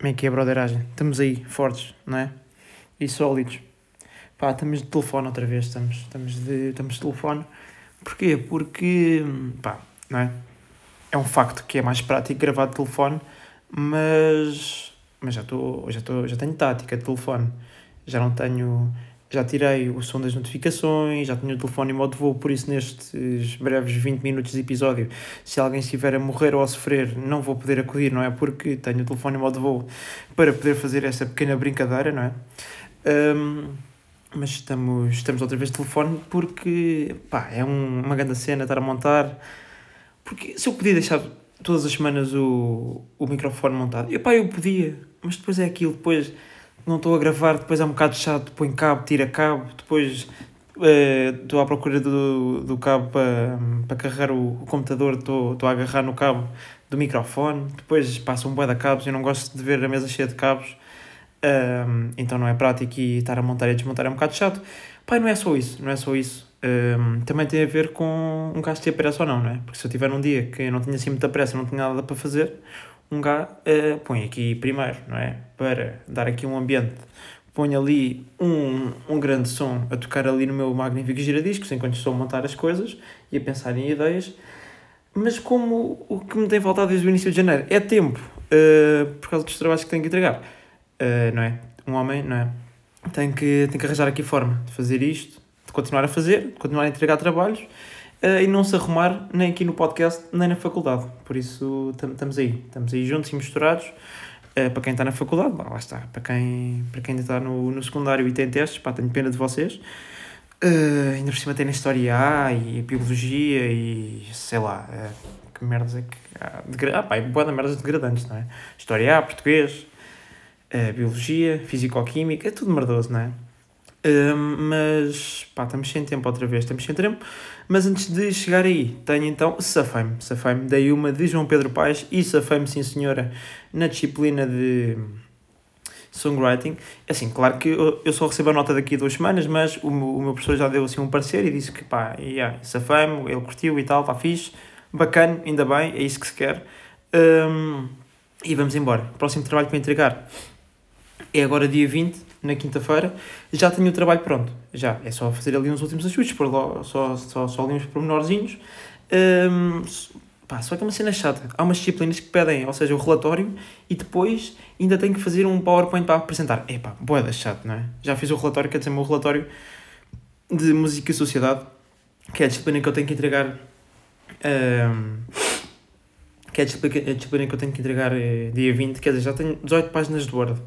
Como é que é broderagem? Estamos aí, fortes, não é? E sólidos. Pá, estamos de telefone outra vez, estamos, estamos, de, estamos de telefone. Porquê? Porque, pá, não é? É um facto que é mais prático gravar de telefone, mas, mas já, estou já, estou já tenho tática de telefone. Já não tenho já tirei o som das notificações, já tenho o telefone em modo voo, por isso nestes breves 20 minutos de episódio, se alguém estiver a morrer ou a sofrer, não vou poder acudir, não é? Porque tenho o telefone em modo voo para poder fazer essa pequena brincadeira, não é? Um, mas estamos, estamos outra vez de telefone porque, pá, é um, uma grande cena estar a montar. Porque se eu podia deixar todas as semanas o, o microfone montado, eu, pá, eu podia, mas depois é aquilo, depois não estou a gravar, depois é um bocado chato, põe cabo, tira cabo, depois eh, estou uh, à procura do, do cabo para, para carregar o, o computador, estou, a agarrar no cabo do microfone, depois passa um bué de cabos, eu não gosto de ver a mesa cheia de cabos, um, então não é prático e estar a montar e a desmontar é um bocado chato. Pai, não é só isso, não é só isso. Um, também tem a ver com um gajo ter pressa ou não, não é? Porque se eu tiver num dia que eu não tinha assim muita pressa, não tinha nada para fazer, um gajo uh, põe aqui primeiro, não é? Para dar aqui um ambiente, põe ali um, um grande som a tocar ali no meu magnífico giradiscos enquanto estou a montar as coisas e a pensar em ideias. Mas como o que me tem faltado desde o início de janeiro é tempo, uh, por causa dos trabalhos que tenho que entregar, uh, não é? Um homem, não é? Tem que, tem que arranjar aqui forma de fazer isto, de continuar a fazer, de continuar a entregar trabalhos uh, e não se arrumar nem aqui no podcast nem na faculdade. Por isso estamos aí, estamos aí juntos e misturados. Uh, para quem está na faculdade, lá, está. Para quem, para quem ainda está no, no secundário e tem testes, pá, tenho pena de vocês. Uh, ainda por cima tem na História A e Biologia e sei lá, uh, que merdas é que há. Ah, pá, é boa merdas degradantes, não é? História A, Português, Biologia, Físico-Química, é tudo merdoso, não é? Mas pá, estamos sem tempo outra vez, estamos sem tempo. Mas antes de chegar aí, tenho então Safame. Safame, dei uma de João Pedro Paes e Safame, sim senhora, na disciplina de songwriting. É assim, claro que eu, eu só recebo a nota daqui a duas semanas, mas o, o meu professor já deu assim um parecer e disse que pá, yeah, Safame, ele curtiu e tal, está fixe, bacana, ainda bem, é isso que se quer. Um, e vamos embora. Próximo trabalho para entregar é agora dia 20 na quinta-feira, já tenho o trabalho pronto. Já, é só fazer ali uns últimos ajustes, por lá, só, só, só ali uns pormenorzinhos. Um, pá, só que é uma cena chata. Há umas disciplinas que pedem, ou seja, o relatório e depois ainda tenho que fazer um PowerPoint para apresentar. Epá, boeda chato, não é? Já fiz o relatório, quer dizer, o meu relatório de música e sociedade, que é a disciplina que eu tenho que entregar. Um, que é a disciplina, que eu tenho que entregar é, dia 20, quer dizer, já tenho 18 páginas de Word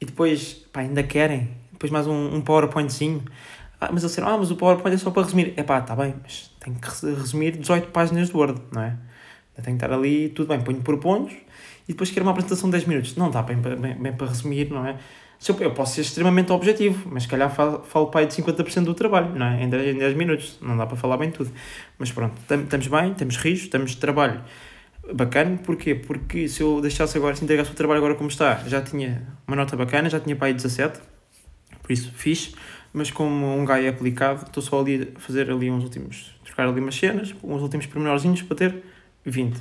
e depois, pá, ainda querem, depois mais um, um PowerPointzinho. Ah, mas eles disseram, ah, mas o PowerPoint é só para resumir. É pá, está bem, mas tenho que resumir 18 páginas de Word, não é? Tenho que estar ali, tudo bem, ponho por pontos e depois quero uma apresentação de 10 minutos. Não dá bem, bem, bem para resumir, não é? Eu, eu posso ser extremamente objetivo, mas se calhar falo, falo para aí de 50% do trabalho, não é? Em 10, em 10 minutos, não dá para falar bem tudo. Mas pronto, estamos bem, temos rios, estamos de trabalho bacana, porquê? Porque se eu deixasse agora, se entregasse o trabalho agora como está, já tinha uma nota bacana, já tinha para aí 17, por isso fixe, mas como um gajo é aplicado, estou só ali a fazer ali uns últimos, trocar ali umas cenas, uns últimos pormenorzinhos para ter 20.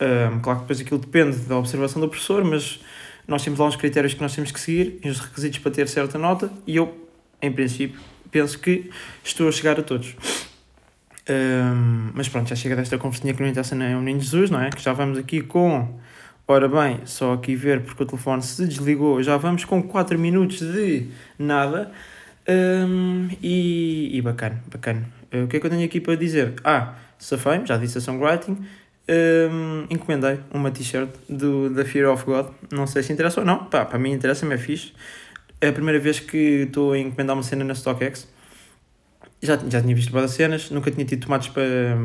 Um, claro que depois aquilo depende da observação do professor, mas nós temos lá uns critérios que nós temos que seguir, e os requisitos para ter certa nota, e eu, em princípio, penso que estou a chegar a todos. Um, mas pronto, já chega desta conversinha que não interessa nem o Menino Jesus, não é? Que já vamos aqui com. Ora bem, só aqui ver porque o telefone se desligou. Já vamos com 4 minutos de nada. Um, e, e bacana, bacana. Uh, o que é que eu tenho aqui para dizer? Ah, safei já disse a songwriting. Um, encomendei uma t-shirt da Fear of God. Não sei se interessa ou não. Pá, para mim interessa-me, é fixe. É a primeira vez que estou a encomendar uma cena na StockX já, já tinha visto várias cenas, nunca tinha tido tomates para,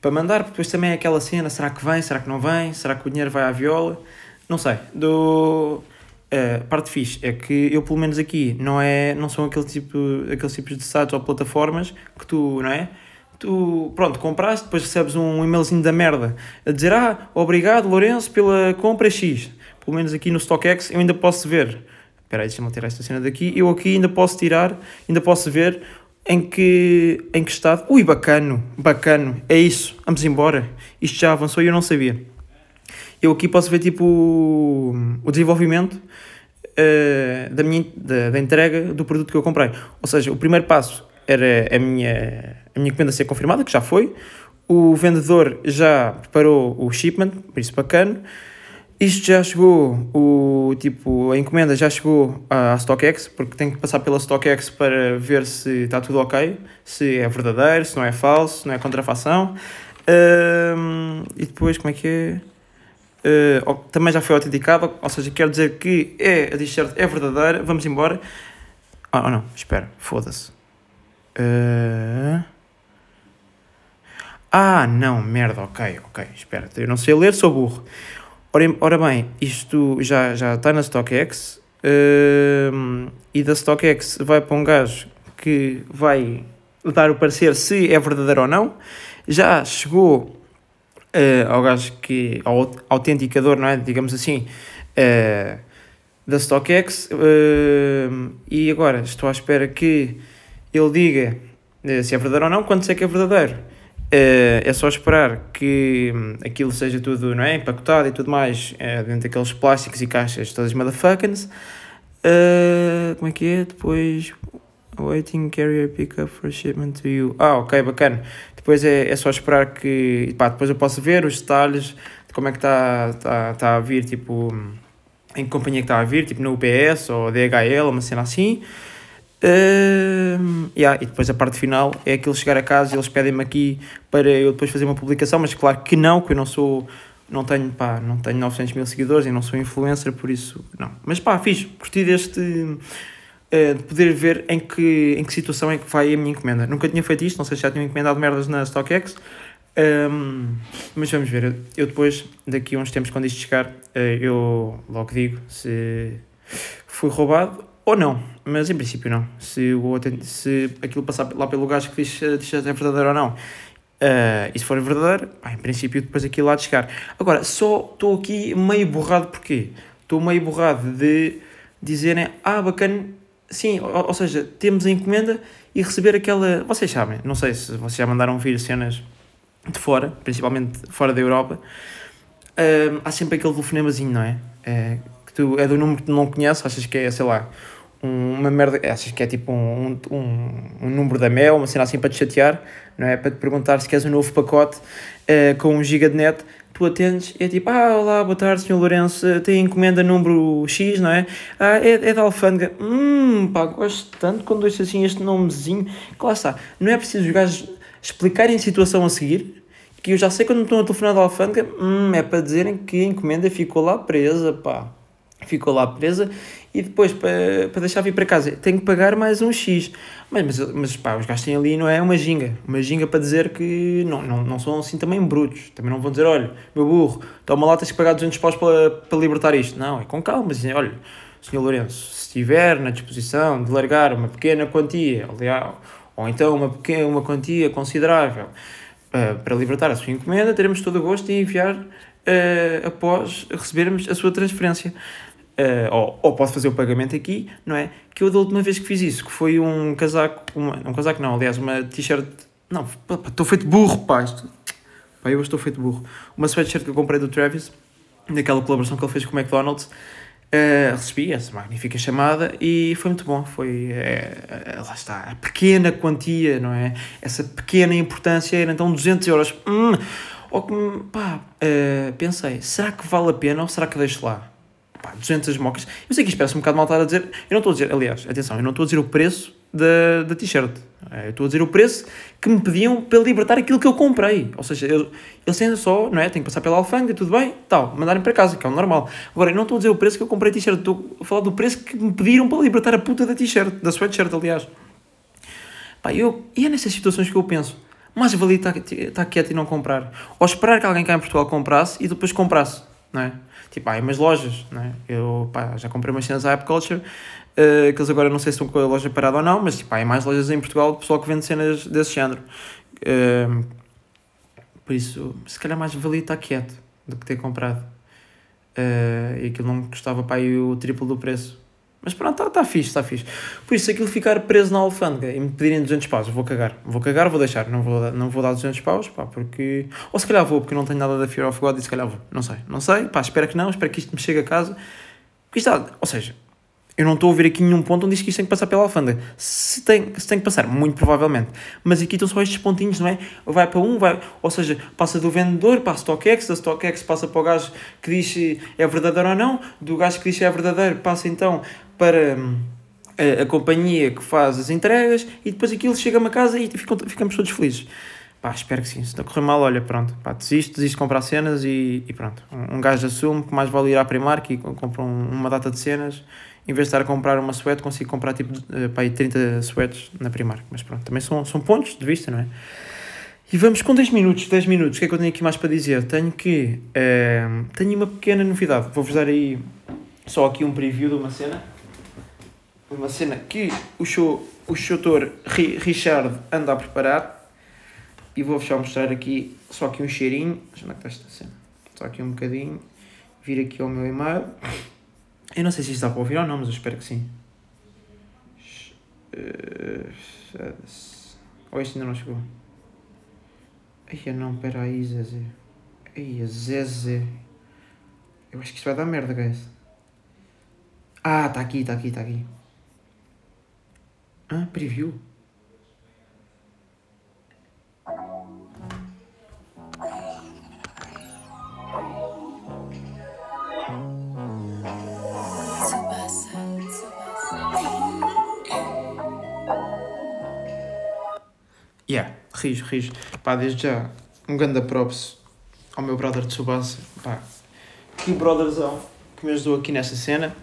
para mandar, porque depois também é aquela cena, será que vem, será que não vem, será que o dinheiro vai à viola, não sei, do... A parte fixe é que eu, pelo menos aqui, não, é, não são aquele tipo, aqueles tipos de sites ou plataformas que tu, não é? Tu, pronto, compraste, depois recebes um e-mailzinho da merda a dizer: Ah, obrigado, Lourenço, pela compra X. Pelo menos aqui no StockX eu ainda posso ver. Espera aí, deixa-me tirar esta cena daqui. Eu aqui ainda posso tirar, ainda posso ver em que, em que estado. Ui, bacano, bacano, é isso, vamos embora. Isto já avançou e eu não sabia. eu aqui posso ver tipo o, desenvolvimento uh, da, minha, da, da entrega do produto que eu comprei. Ou seja, o primeiro passo era a minha, a minha encomenda ser confirmada, que já foi. O vendedor já preparou o shipment, por isso bacana. Isto já chegou, o, tipo, a encomenda já chegou à StockX, porque tem que passar pela StockX para ver se está tudo ok, se é verdadeiro, se não é falso, se não é contrafação. Um, e depois, como é que é? Uh, também já foi autenticado, ou seja, quer dizer que é, a t-shirt é verdadeira. Vamos embora. Ah, oh, não, espera, foda-se. Uh... Ah, não, merda, ok, ok, espera, eu não sei ler, sou burro. Ora, ora bem, isto já, já está na StockX uh, e da StockX vai para um gajo que vai dar o parecer se é verdadeiro ou não. Já chegou uh, ao gajo que, ao autenticador, não é? Digamos assim, uh, da StockX. Uh, e agora estou à espera que ele diga se é verdadeiro ou não. Quando sei que é verdadeiro, é só esperar que hum, aquilo seja tudo não é, empacotado e tudo mais uh, dentro daqueles plásticos e caixas todas motherfuckers. Uh, como é que é? Depois. Waiting carrier pickup for shipment to you. Ah, ok, bacana. Depois é, é só esperar que. Pá, depois eu posso ver os detalhes de como é que está tá, tá a vir, tipo. Em que companhia que está a vir, tipo no UPS ou DHL, uma cena assim. Uh, yeah, e depois a parte final é aquilo chegar a casa e eles pedem-me aqui para eu depois fazer uma publicação, mas claro que não, que eu não sou, não tenho, pá, não tenho 900 mil seguidores e não sou influencer, por isso não. Mas pá, fiz, curti deste, uh, de poder ver em que, em que situação é que vai a minha encomenda. Nunca tinha feito isto, não sei se já tinha encomendado merdas na StockX, um, mas vamos ver, eu depois, daqui a uns tempos, quando isto chegar, uh, eu logo digo se fui roubado ou não, mas em princípio não. Se, o, se aquilo passar lá pelo gajo que diz se é verdadeiro ou não, uh, e se for verdadeiro, pá, em princípio depois aquilo lá de chegar. Agora, só estou aqui meio borrado, porquê? Estou meio borrado de dizerem, ah, bacana, sim, ou, ou, seja, temos a encomenda e receber aquela. Vocês sabem, não sei se vocês já mandaram vir cenas de fora, principalmente fora da Europa, uh, há sempre aquele telefonemazinho, não é? Uh, que tu, é do número que tu não conheces, achas que é, sei lá, uma merda, achas que é tipo um, um, um número da Mel, uma cena assim para te chatear, não é? Para te perguntar se queres um novo pacote uh, com um giga de net, tu atendes, é tipo, ah, olá, boa tarde, senhor Lourenço, tem encomenda número X, não é? Ah, é, é da alfândega. Hum, pá, gosto tanto quando ouço assim este nomezinho, que lá está. Não é preciso os gajos explicarem a situação a seguir, que eu já sei quando estão a telefonar da alfândega, hum, é para dizerem que a encomenda ficou lá presa, pá ficou lá presa e depois para, para deixar vir para casa tenho que pagar mais um X. Mas, mas, mas pá, os gajos têm ali, não é? Uma ginga. Uma ginga para dizer que não, não, não são assim também brutos. Também não vão dizer, olha, meu burro, toma lá, tens que pagar 200 paus para, para libertar isto. Não, é com calma. Dizem, olha, senhor Lourenço, se estiver na disposição de largar uma pequena quantia, aliás, ou então uma, pequena, uma quantia considerável uh, para libertar a sua encomenda, teremos todo o gosto em enviar uh, após recebermos a sua transferência. Uh, ou, ou posso fazer o pagamento aqui, não é? Que eu da última vez que fiz isso, que foi um casaco, uma, um casaco não, aliás, uma t-shirt, não, estou feito burro, pá, isto, pá, eu estou feito burro. Uma sweatshirt que eu comprei do Travis, daquela colaboração que ele fez com o McDonald's, uh, recebi essa magnífica chamada e foi muito bom, foi, uh, lá está, a pequena quantia, não é? Essa pequena importância era então 200 euros, hum, ou que, pá, pensei, será que vale a pena ou será que deixo lá? Pá, 200 mocas. Eu sei que isto parece um bocado mal estar a dizer. Eu não estou a dizer, aliás, atenção, eu não estou a dizer o preço da, da t-shirt. É, eu estou a dizer o preço que me pediam para libertar aquilo que eu comprei. Ou seja, eu, eles ainda só, não é? Tenho que passar pela alfândega, tudo bem, tal, mandarem para casa, que é o normal. Agora, eu não estou a dizer o preço que eu comprei a t-shirt, estou a falar do preço que me pediram para libertar a puta da t-shirt, da sweatshirt, aliás. Pá, eu, e é nessas situações que eu penso, mais valia estar, estar quieto e não comprar. Ou esperar que alguém cá em Portugal comprasse e depois comprasse, não é? Tipo, há umas lojas, né? Eu pá, já comprei umas cenas da App Culture, uh, que eles agora não sei se estão com a loja parada ou não, mas tipo, há mais lojas em Portugal de pessoal que vende cenas desse género. Uh, por isso, se calhar mais valia estar quieto do que ter comprado. Uh, e aquilo não custava para aí o triplo do preço. Mas pronto, está tá fixe, está fixe. Por isso, se aquilo ficar preso na alfândega e me pedirem 200 paus, vou cagar. Vou cagar, vou deixar. Não vou, não vou dar 200 paus, pá, porque... Ou se calhar vou, porque não tenho nada da Fear of God e se calhar vou. Não sei, não sei. Pá, espero que não, espero que isto me chegue a casa. Porque isto, ou seja, eu não estou a ver aqui nenhum ponto onde diz que isto tem que passar pela alfândega. Se tem, se tem que passar, muito provavelmente. Mas aqui estão só estes pontinhos, não é? Vai para um, vai, ou seja, passa do vendedor para a StockX, da StockX passa para o gajo que diz se é verdadeiro ou não, do gajo que diz se é verdadeiro passa então para hum, a, a companhia que faz as entregas e depois aquilo chega-me a casa e ficam, ficamos todos felizes. Pá, espero que sim. Se não correr mal, olha, pronto, pá, desisto, desisto de comprar cenas e, e pronto. Um, um gajo assume que mais vale ir à Primark e compra um, uma data de cenas em vez de estar a comprar uma suéte, consigo comprar tipo uh, pá, 30 suetes na Primark. Mas pronto, também são, são pontos de vista, não é? E vamos com 10 minutos, 10 minutos. O que é que eu tenho aqui mais para dizer? Tenho que. Uh, tenho uma pequena novidade. Vou-vos dar aí só aqui um preview de uma cena. Uma cena que o show, o showtor Richard anda a preparar. E vou-vos só mostrar aqui, só aqui um cheirinho. Onde é que está esta cena? Só aqui um bocadinho. Vir aqui ao meu e-mail. Eu não sei se isto dá para ouvir ou não, mas eu espero que sim. Ou este ainda não chegou? Ai, não, pera aí, Zezé. Ai, Zezé. Eu acho que isto vai dar merda, guys. Ah, tá aqui, tá aqui, tá aqui. Ah, preview. Yeah, rijo, rijo. Pá, desde já, um grande props ao meu brother de Subasa. Pá, que brotherzão que me ajudou aqui nesta cena,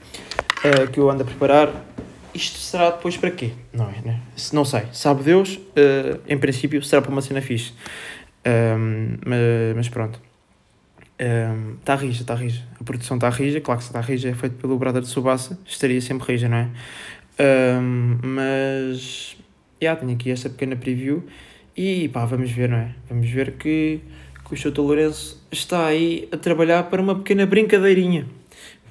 uh, que eu ando a preparar. Isto será depois para quê? Não é, né? Não sei. Sabe Deus, uh, em princípio, será para uma cena fixe. Um, mas, mas, pronto. Está um, rija, está rija. A produção está rija. Claro que se está rija é feito pelo brother de Subasa. Estaria sempre rija, não é? Um, mas yeah, tenho aqui esta pequena preview e pá, vamos ver, não é? Vamos ver que, que o Souto Lourenço está aí a trabalhar para uma pequena brincadeirinha.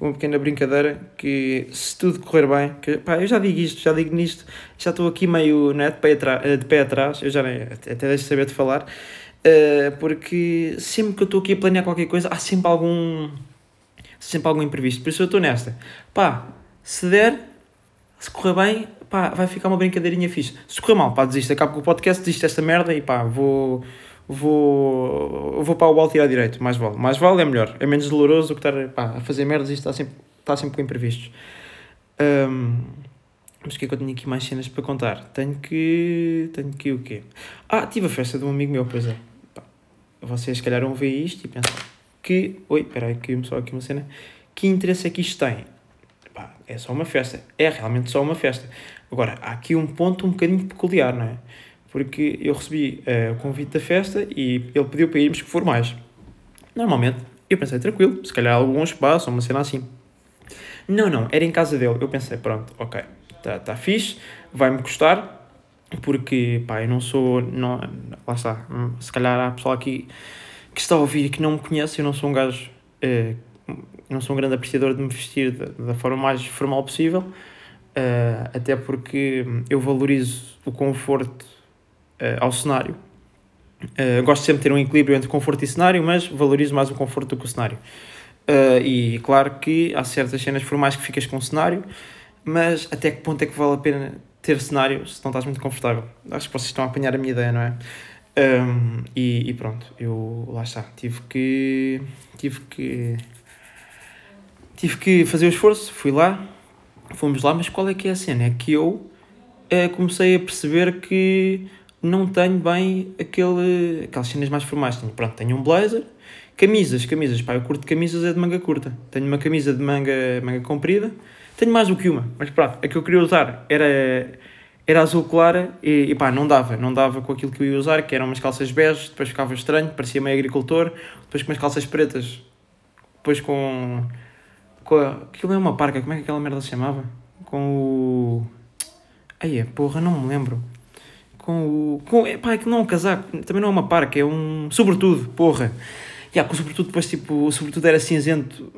Uma pequena brincadeira que, se tudo correr bem, que, pá, eu já digo isto, já digo nisto, já estou aqui meio né, de, pé atrás, de pé atrás, eu já nem, até deixo de saber de falar, uh, porque sempre que eu estou aqui a planear qualquer coisa, há sempre algum, sempre algum imprevisto. Por isso eu estou nesta. Pá, se der, se correr bem, pá, vai ficar uma brincadeirinha fixe. Se correr mal, pá, desisto, acabo com o podcast, desisto desta merda e pá, vou, vou, vou para o alto tirar direito, mais vale. Mais vale é melhor, é menos doloroso do que estar pá, a fazer merdas e está sempre, está sempre com imprevistos. Um, mas o que é que eu tenho aqui mais cenas para contar? Tenho que. Tenho que o quê? Ah, tive a festa de um amigo meu, pois é. Pá, vocês, se calhar, vão ver isto e pensam que. Oi, espera aí, que só aqui uma cena. Que interesse é que isto tem? Pá, é só uma festa. É realmente só uma festa. Agora, há aqui um ponto um bocadinho peculiar, não é? Porque eu recebi uh, o convite da festa e ele pediu para irmos formais. Normalmente, eu pensei, tranquilo, se calhar algum espaço, uma cena assim. Não, não, era em casa dele. Eu pensei, pronto, ok, está tá fixe, vai-me custar, porque, pá, eu não sou, não, lá está, se calhar há pessoal aqui que está a ouvir e que não me conhece, eu não sou um gajo, uh, não sou um grande apreciador de me vestir da, da forma mais formal possível, Uh, até porque eu valorizo o conforto ao cenário. Uh, gosto sempre de ter um equilíbrio entre conforto e cenário, mas valorizo mais o conforto do que o cenário. e claro que há certas cenas formais que ficas com o cenário, mas até que ponto é que vale a pena ter cenário se não estás muito confortável? Acho que vocês estão a apanhar a minha ideia, não é? Um, e, e, pronto, eu lá está, tive que tive que tive que fazer o esforço, fui lá, fomos lá, mas qual é que é a cena? É que eu comecei a perceber que não tenho bem aquele, aquelas cenas mais formais. Tenho, pronto, tenho um blazer, camisas, camisas, pá, eu curto camisas é de manga curta. Tenho uma camisa de manga, manga comprida, tenho mais do que uma, mas pronto, a que eu queria usar era, era azul clara e, e pá, não dava, não dava com aquilo que eu ia usar, que eram umas calças bege, depois ficava estranho, parecia meio agricultor, depois com umas calças pretas, depois com com aquilo é uma parca, como é que aquela merda se chamava? Com o. Aí é, porra, não me lembro. Com o. Com, pá, é que não é um casaco, também não é uma parca, é um. Sobretudo, porra. E yeah, com o sobretudo depois tipo, o sobretudo era cinzento,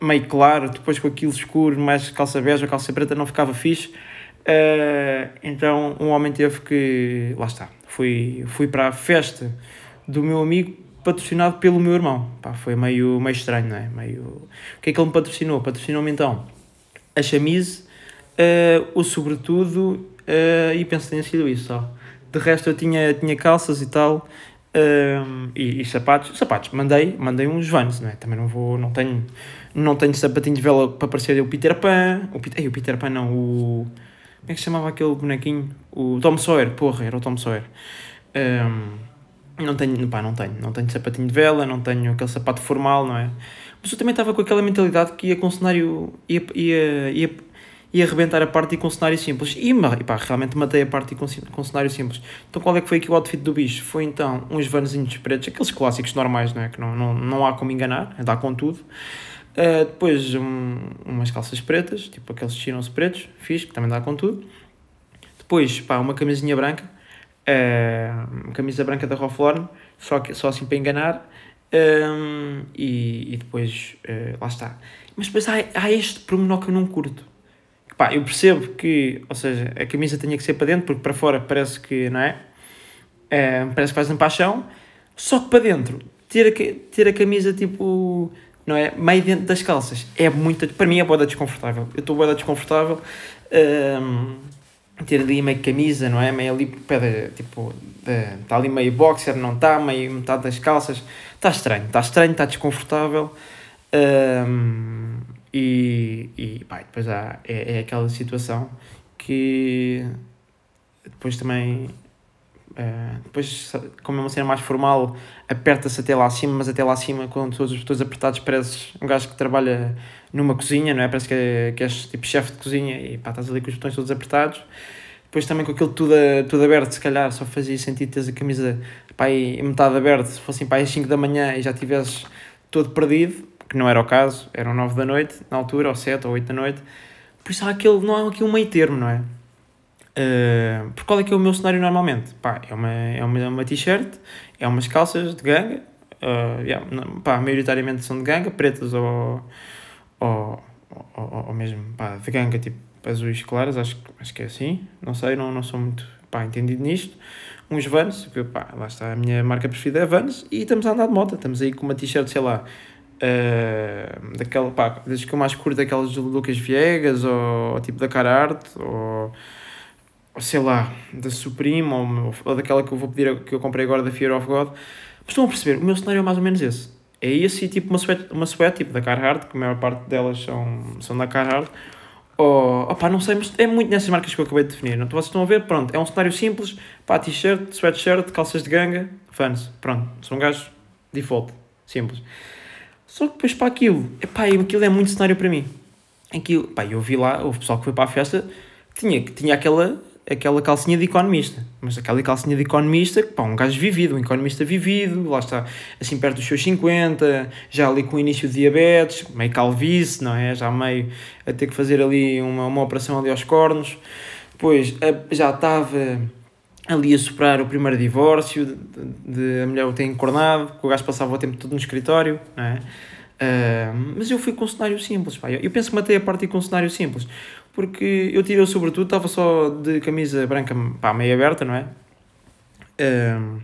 meio claro, depois com aquilo escuro, mais calça bege calça preta, não ficava fixe. Uh, então um homem teve que. Lá está. Fui, fui para a festa do meu amigo patrocinado pelo meu irmão. Pá, foi meio, meio estranho, não é? Meio... O que é que ele me patrocinou? Patrocinou-me então a chamise, uh, o sobretudo uh, e penso que tenha sido isso só. De resto eu tinha, tinha calças e tal. Uh, e, e, sapatos, sapatos, mandei, mandei uns Vans, não é? Também não vou, não tenho, não tenho sapatinho de vela para parecer o Peter Pan, o, Peter, ei, o Peter Pan não, o, como é que se chamava aquele bonequinho? O Tom Sawyer, porra, era o Tom Sawyer. Um, não tenho, pá, não tenho, não tenho sapatinho de vela, não tenho aquele sapato formal, não é? Mas eu também estava com aquela mentalidade que ia com o cenário, ia, ia, ia, ia arrebentar a parte com cenário simples. E, e pá, realmente matei a parte com, com cenário simples. Então qual é que foi aqui o outfit do bicho? Foi então uns vanzinhos pretos, aqueles clássicos normais, não é? Que não, não, não há como enganar, dá com tudo. Uh, depois um, umas calças pretas, tipo aqueles chinos pretos, fiz, que também dá com tudo. Depois, pá, uma camisinha branca, uh, uma camisa branca da Ralph Lauren, só, que, só assim para enganar. Um, e, e depois, uh, lá está. Mas depois há, há este pormenor que eu não curto. Pá, eu percebo que, ou seja, a camisa tenha que ser para dentro, porque para fora parece que, não é? parece que faz um paixão, só que para dentro, ter a, ter a camisa tipo não é? Meio dentro das calças. É muito. Para mim é boda desconfortável. Eu estou boda desconfortável. Um, ter ali meio camisa, não é? Meio ali, pede, tipo, está ali meio boxer, não está, meio metade das calças. Está estranho, está estranho, está desconfortável. Um, e, e pá, depois há, é, é aquela situação que depois também Uh, depois, como é uma cena mais formal, aperta-se até lá acima, mas até lá acima, com todos os botões apertados, pareces um gajo que trabalha numa cozinha, não é? Parece que, é, que és tipo chefe de cozinha e pá, estás ali com os botões todos apertados. Depois também com aquilo tudo, tudo aberto, se calhar só fazia sentido teres a camisa pá, aí, metade aberta, se fossem para às 5 da manhã e já tivesses todo perdido, que não era o caso, eram 9 da noite na altura, ou 7 ou 8 da noite. Por isso há aquele, não há aqui um meio termo, não é? Uh, por qual é que é o meu cenário normalmente? Pá, é uma, é uma, uma t-shirt, é umas calças de ganga, uh, yeah, pá, maioritariamente são de ganga, pretas ou, ou, ou, ou mesmo pá, de ganga, tipo azuis claras, acho, acho que é assim, não sei, não, não sou muito pá, entendido nisto. Uns Vans, que pá, lá está a minha marca preferida é Vans, e estamos a andar de moto, estamos aí com uma t-shirt, sei lá, uh, daquela, pá, que eu mais curto, daquelas do Lucas Viegas, ou, ou tipo da Cararte, ou sei lá, da Supreme ou, ou daquela que eu vou pedir, que eu comprei agora da Fear of God. Mas estão a perceber, o meu cenário é mais ou menos esse. É esse e tipo uma sweat, uma sweat tipo da Carhartt, que a maior parte delas são, são da Carhartt. Ou, opá, não sei, mas é muito nessas marcas que eu acabei de definir. Não? Vocês estão a ver? Pronto, é um cenário simples. Pá, t-shirt, sweatshirt, calças de ganga, fãs. Pronto, são gajos default, simples. Só que depois para aquilo, epá, aquilo é muito cenário para mim. Aquilo, pá, eu vi lá, o pessoal que foi para a festa, tinha, tinha aquela aquela calcinha de economista. Mas aquela calcinha de economista, pá, um gajo vivido, um economista vivido, lá está, assim perto dos seus 50, já ali com o início de diabetes, meio calvície, não é? Já meio a ter que fazer ali uma, uma operação ali aos cornos. Depois já estava ali a superar o primeiro divórcio, de, de, a mulher o ter encornado, que o gajo passava o tempo todo no escritório, não é? Uh, mas eu fui com um cenário simples, pá. Eu penso que matei a partir com um cenário simples porque eu tirei o sobretudo, estava só de camisa branca, pá, meio aberta, não é? Um,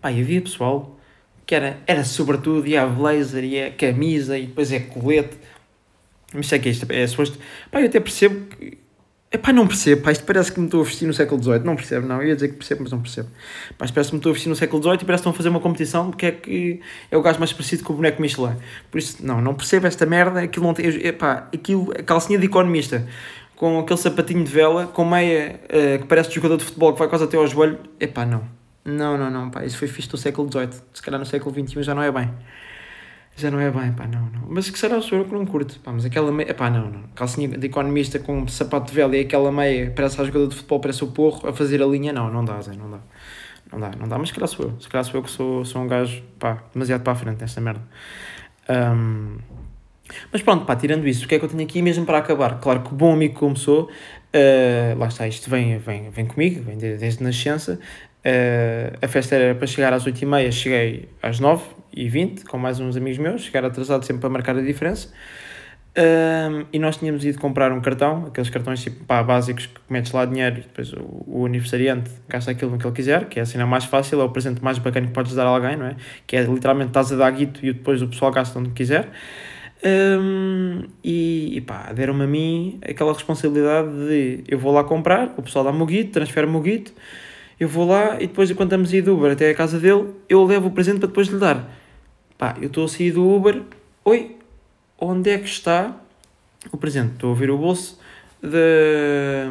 pá, e havia pessoal que era, era sobretudo, e a blazer, e a camisa, e depois é colete. Mas sei que é isto, é suposto. Pá, eu até percebo que Epá, não percebo, pá, isto parece que me estou a vestir no século XVIII. Não percebo, não. Eu ia dizer que percebo, mas não percebo. Pá, parece que me estou a vestir no século XVIII e parece que estão a fazer uma competição porque é que é o gajo mais parecido com o boneco Michelin. Por isso, não, não percebo esta merda. Aquilo não tem. Epá, aquilo, a calcinha de economista com aquele sapatinho de vela, com meia uh, que parece de jogador de futebol que vai quase até ao joelho. Epá, não. Não, não, não, pá, isso foi fixe no século XVIII. Se calhar no século XXI já não é bem já não é bem, pá, não, não. Mas que será o senhor que não curto, pá, mas aquela meia, pá, não, não. Calcinha de economista com um sapato de vela e aquela meia, parece a jogador de futebol, parece o porro, a fazer a linha, não, não dá, Zé, não dá. Não dá, não dá, mas se calhar sou eu, se calhar sou eu que sou, sou um gajo, pá, demasiado para a frente nesta merda. Um, mas pronto, pá, tirando isso, o que é que eu tenho aqui mesmo para acabar? Claro que bom amigo como sou, uh, lá está, isto vem, vem, vem comigo, vem desde, desde nascença, Uh, a festa era para chegar às 8h30, cheguei às 9h20, com mais uns amigos meus, chegar atrasado sempre para marcar a diferença. Um, e nós tínhamos ido comprar um cartão, aqueles cartões tipo, pá, básicos que metes lá dinheiro e depois o, o aniversariante gasta aquilo no que ele quiser, que é a cena mais fácil, é o presente mais bacana que podes dar a alguém, não é? Que é literalmente estás a dar guito e depois o pessoal gasta onde quiser. Um, e, e pá, deram-me a mim aquela responsabilidade de eu vou lá comprar, o pessoal dá-me o guito, transfere-me o guito, eu vou lá e depois, quando estamos a ir Uber até a casa dele, eu levo o presente para depois lhe dar. Pá, eu estou a sair do Uber, oi, onde é que está o presente? Estou a ver o bolso de.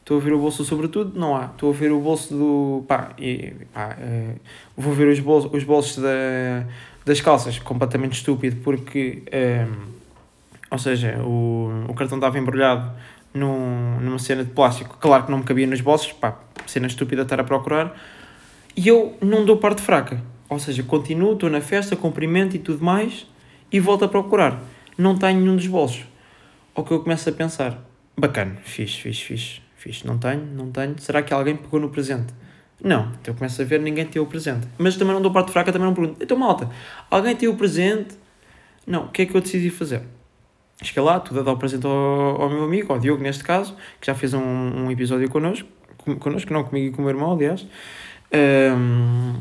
Estou a ver o bolso sobretudo, não há. Estou a ver o bolso do. pá, e, pá uh, vou ver os bolsos, os bolsos da, das calças, completamente estúpido, porque. Um, eh, ou seja, o, o cartão estava embrulhado num, numa cena de plástico, claro que não me cabia nos bolsos, pá, cena estúpida estar a procurar, e eu não dou parte fraca. Ou seja, continuo, estou na festa, cumprimento e tudo mais, e volto a procurar. Não tenho nenhum dos bolsos. Ao que eu começo a pensar, bacana, fixe, fixe, fixe, fixe, não tenho, não tenho, será que alguém pegou no presente? Não, então eu começo a ver, ninguém tem o presente. Mas também não dou parte fraca, também não pergunto, então malta, alguém tem o presente? Não, o que é que eu decidi fazer? Cheguei lá, tudo a dar o presente ao, ao meu amigo, ao Diogo neste caso, que já fez um, um episódio connosco, connosco, não, comigo e com o meu irmão, aliás. Um,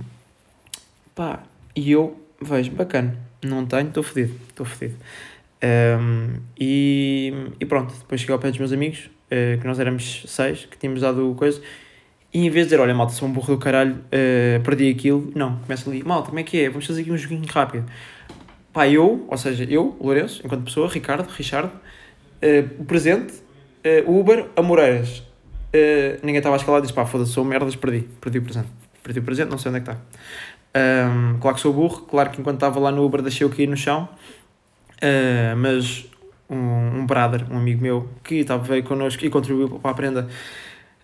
pá, e eu vejo, bacana, não tenho, estou fodido, estou fodido. Um, e, e pronto, depois cheguei ao pé dos meus amigos, uh, que nós éramos seis, que tínhamos dado coisa, e em vez de dizer, olha malta, sou um burro do caralho, uh, perdi aquilo, não, começa ali, malta, como é que é? Vamos fazer aqui um joguinho rápido. Pá, eu, ou seja, eu, Lourenço, enquanto pessoa, Ricardo, Richard, uh, o presente, uh, Uber, Amoreiras. Ninguém estava a escalar e disse, pá, foda-se, sou merdas, perdi, perdi o presente. Perdi o presente, não sei onde é que está. Um, claro que sou burro, claro que enquanto estava lá no Uber deixei eu cair no chão, uh, mas um, um brother, um amigo meu, que estava veio connosco e contribuiu para a prenda,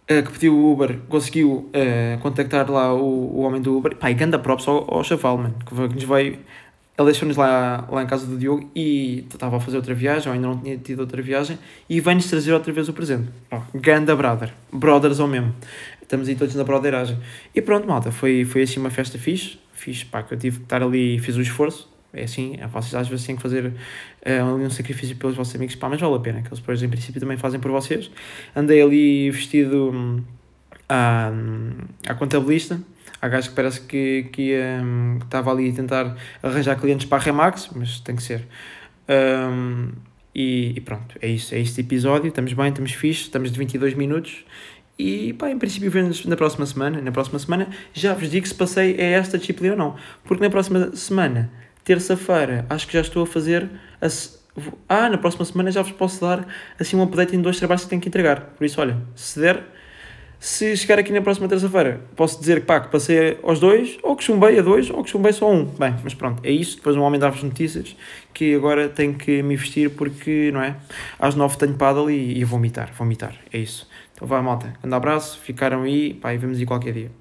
uh, que pediu o Uber, conseguiu uh, contactar lá o, o homem do Uber, pá, e ganda props ao, ao chaval, mano, que, que nos veio, ele deixou-nos lá, lá em casa do Diogo e estava a fazer outra viagem, ou ainda não tinha tido outra viagem, e vem-nos trazer outra vez o presente. Oh, ganda brother, brothers ou mesmo. Estamos aí todos na broderagem. E pronto, malta, foi, foi assim uma festa fixe, fixe, pá, que eu tive que estar ali fiz o esforço. É assim, é, vocês às vezes têm que fazer uh, um sacrifício pelos vossos amigos, pá, mas vale a pena, que eles depois em princípio também fazem por vocês. Andei ali vestido hum, à, à contabilista, há gajo que parece que, que, um, que estava ali a tentar arranjar clientes para a Remax, mas tem que ser. Um, e, e, pronto, é isso, é este episódio. Estamos bem, estamos fixe, estamos de 22 minutos. E pá, em princípio vemos na próxima semana. Na próxima semana já vos digo se passei a esta disciplina ou não. Porque na próxima semana, terça-feira, acho que já estou a fazer. A, ah, na próxima semana já vos posso dar assim um update em dois trabalhos que tenho que entregar. Por isso, olha, se der, se chegar aqui na próxima terça-feira, posso dizer pá, que passei aos dois, ou que chumbei a dois, ou que chumbei só a um. Bem, mas pronto, é isso. Depois um homem dá-vos notícias que agora tenho que me vestir porque, não é? Às nove tenho paddle e, e vomitar, vomitar. É isso. Então vá, malta. Um abraço, ficaram aí, pá, e vemos aí qualquer dia.